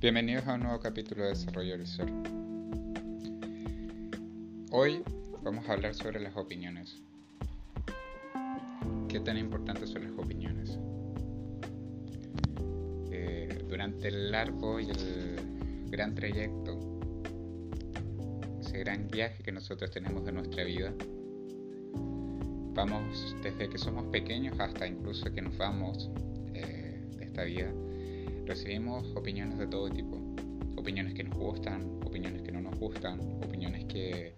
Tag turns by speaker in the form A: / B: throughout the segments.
A: Bienvenidos a un nuevo capítulo de Desarrollo Ser. Hoy vamos a hablar sobre las opiniones. ¿Qué tan importantes son las opiniones? Eh, durante el largo y el gran trayecto, ese gran viaje que nosotros tenemos de nuestra vida, vamos desde que somos pequeños hasta incluso que nos vamos eh, de esta vida recibimos opiniones de todo tipo. Opiniones que nos gustan, opiniones que no nos gustan, opiniones que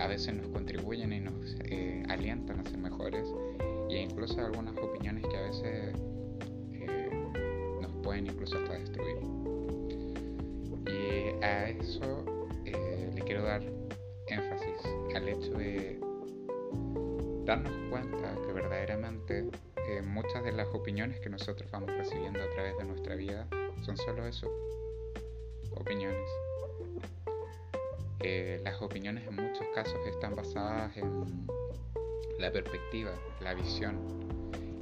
A: a veces nos contribuyen y nos eh, alientan a ser mejores e incluso algunas opiniones que a veces eh, nos pueden incluso hasta destruir. Y a eso eh, le quiero dar énfasis, al hecho de darnos cuenta que verdaderamente muchas de las opiniones que nosotros vamos recibiendo a través de nuestra vida son solo eso, opiniones. Eh, las opiniones en muchos casos están basadas en la perspectiva, la visión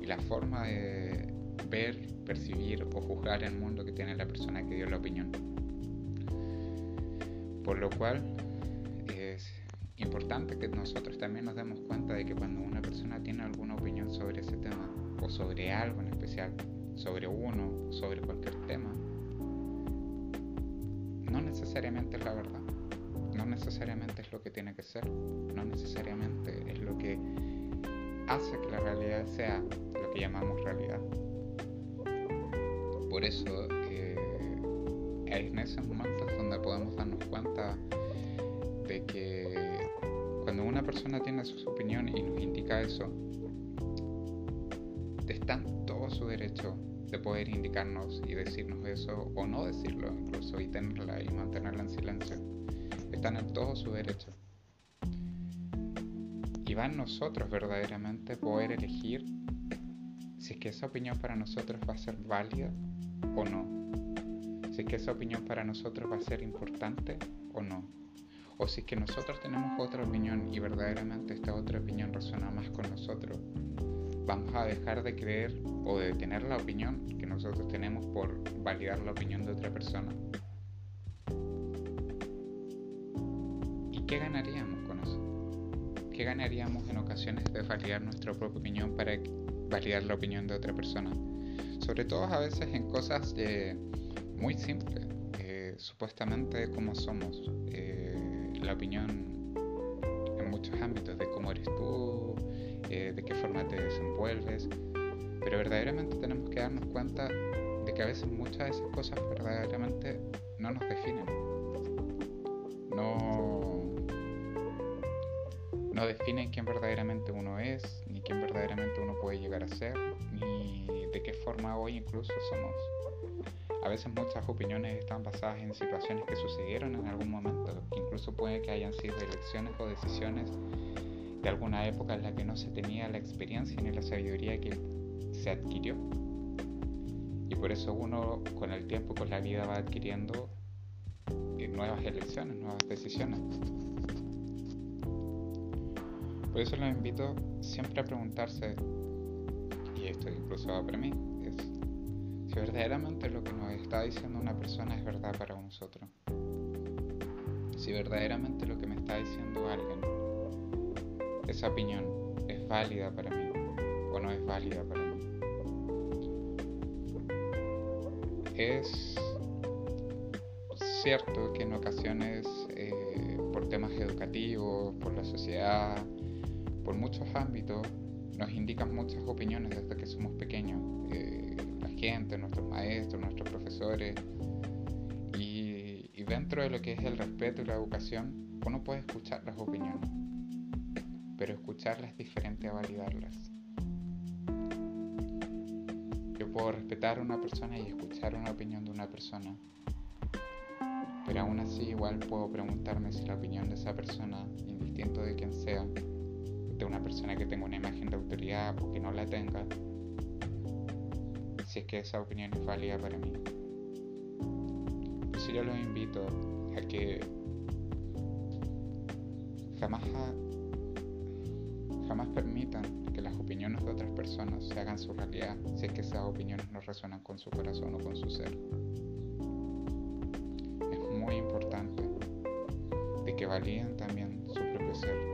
A: y la forma de ver, percibir o juzgar el mundo que tiene la persona que dio la opinión. Por lo cual es importante que nosotros también nos demos cuenta de que cuando una persona tiene alguna opinión sobre ese tema o sobre algo en especial, sobre uno, sobre cualquier tema, no necesariamente es la verdad, no necesariamente es lo que tiene que ser, no necesariamente es lo que hace que la realidad sea lo que llamamos realidad. Por eso eh, es en esos momentos donde podemos darnos cuenta de que cuando una persona tiene sus opiniones y nos indica eso, está en todo su derecho de poder indicarnos y decirnos eso o no decirlo incluso y tenerla y mantenerla en silencio. Están en todo su derecho. Y va en nosotros verdaderamente poder elegir si es que esa opinión para nosotros va a ser válida o no. Si es que esa opinión para nosotros va a ser importante o no. O si es que nosotros tenemos otra opinión y verdaderamente esta otra opinión resuena más con nosotros vamos a dejar de creer o de tener la opinión que nosotros tenemos por validar la opinión de otra persona. ¿Y qué ganaríamos con eso? ¿Qué ganaríamos en ocasiones de validar nuestra propia opinión para validar la opinión de otra persona? Sobre todo a veces en cosas eh, muy simples, eh, supuestamente como somos, eh, la opinión en muchos ámbitos de cómo eres tú, de qué forma te desenvuelves, pero verdaderamente tenemos que darnos cuenta de que a veces muchas de esas cosas verdaderamente no nos definen. No, no definen quién verdaderamente uno es, ni quién verdaderamente uno puede llegar a ser, ni de qué forma hoy incluso somos. A veces muchas opiniones están basadas en situaciones que sucedieron en algún momento, que incluso puede que hayan sido elecciones o decisiones de alguna época en la que no se tenía la experiencia ni la sabiduría que se adquirió. Y por eso uno con el tiempo, con la vida va adquiriendo eh, nuevas elecciones, nuevas decisiones. Por eso los invito siempre a preguntarse, y esto incluso va para mí, si verdaderamente lo que nos está diciendo una persona es verdad para nosotros. Si verdaderamente lo que me está diciendo alguien esa opinión es válida para mí o no es válida para mí. Es cierto que en ocasiones, eh, por temas educativos, por la sociedad, por muchos ámbitos, nos indican muchas opiniones desde que somos pequeños. Eh, la gente, nuestros maestros, nuestros profesores. Y, y dentro de lo que es el respeto y la educación, uno puede escuchar las opiniones pero escucharlas es diferente a validarlas. Yo puedo respetar a una persona y escuchar una opinión de una persona, pero aún así igual puedo preguntarme si la opinión de esa persona, indistinto de quién sea, de una persona que tenga una imagen de autoridad o que no la tenga, si es que esa opinión es válida para mí. Por eso yo los invito a que jamás Jamás permitan que las opiniones de otras personas se hagan su realidad si es que esas opiniones no resuenan con su corazón o con su ser. Es muy importante de que validen también su propio ser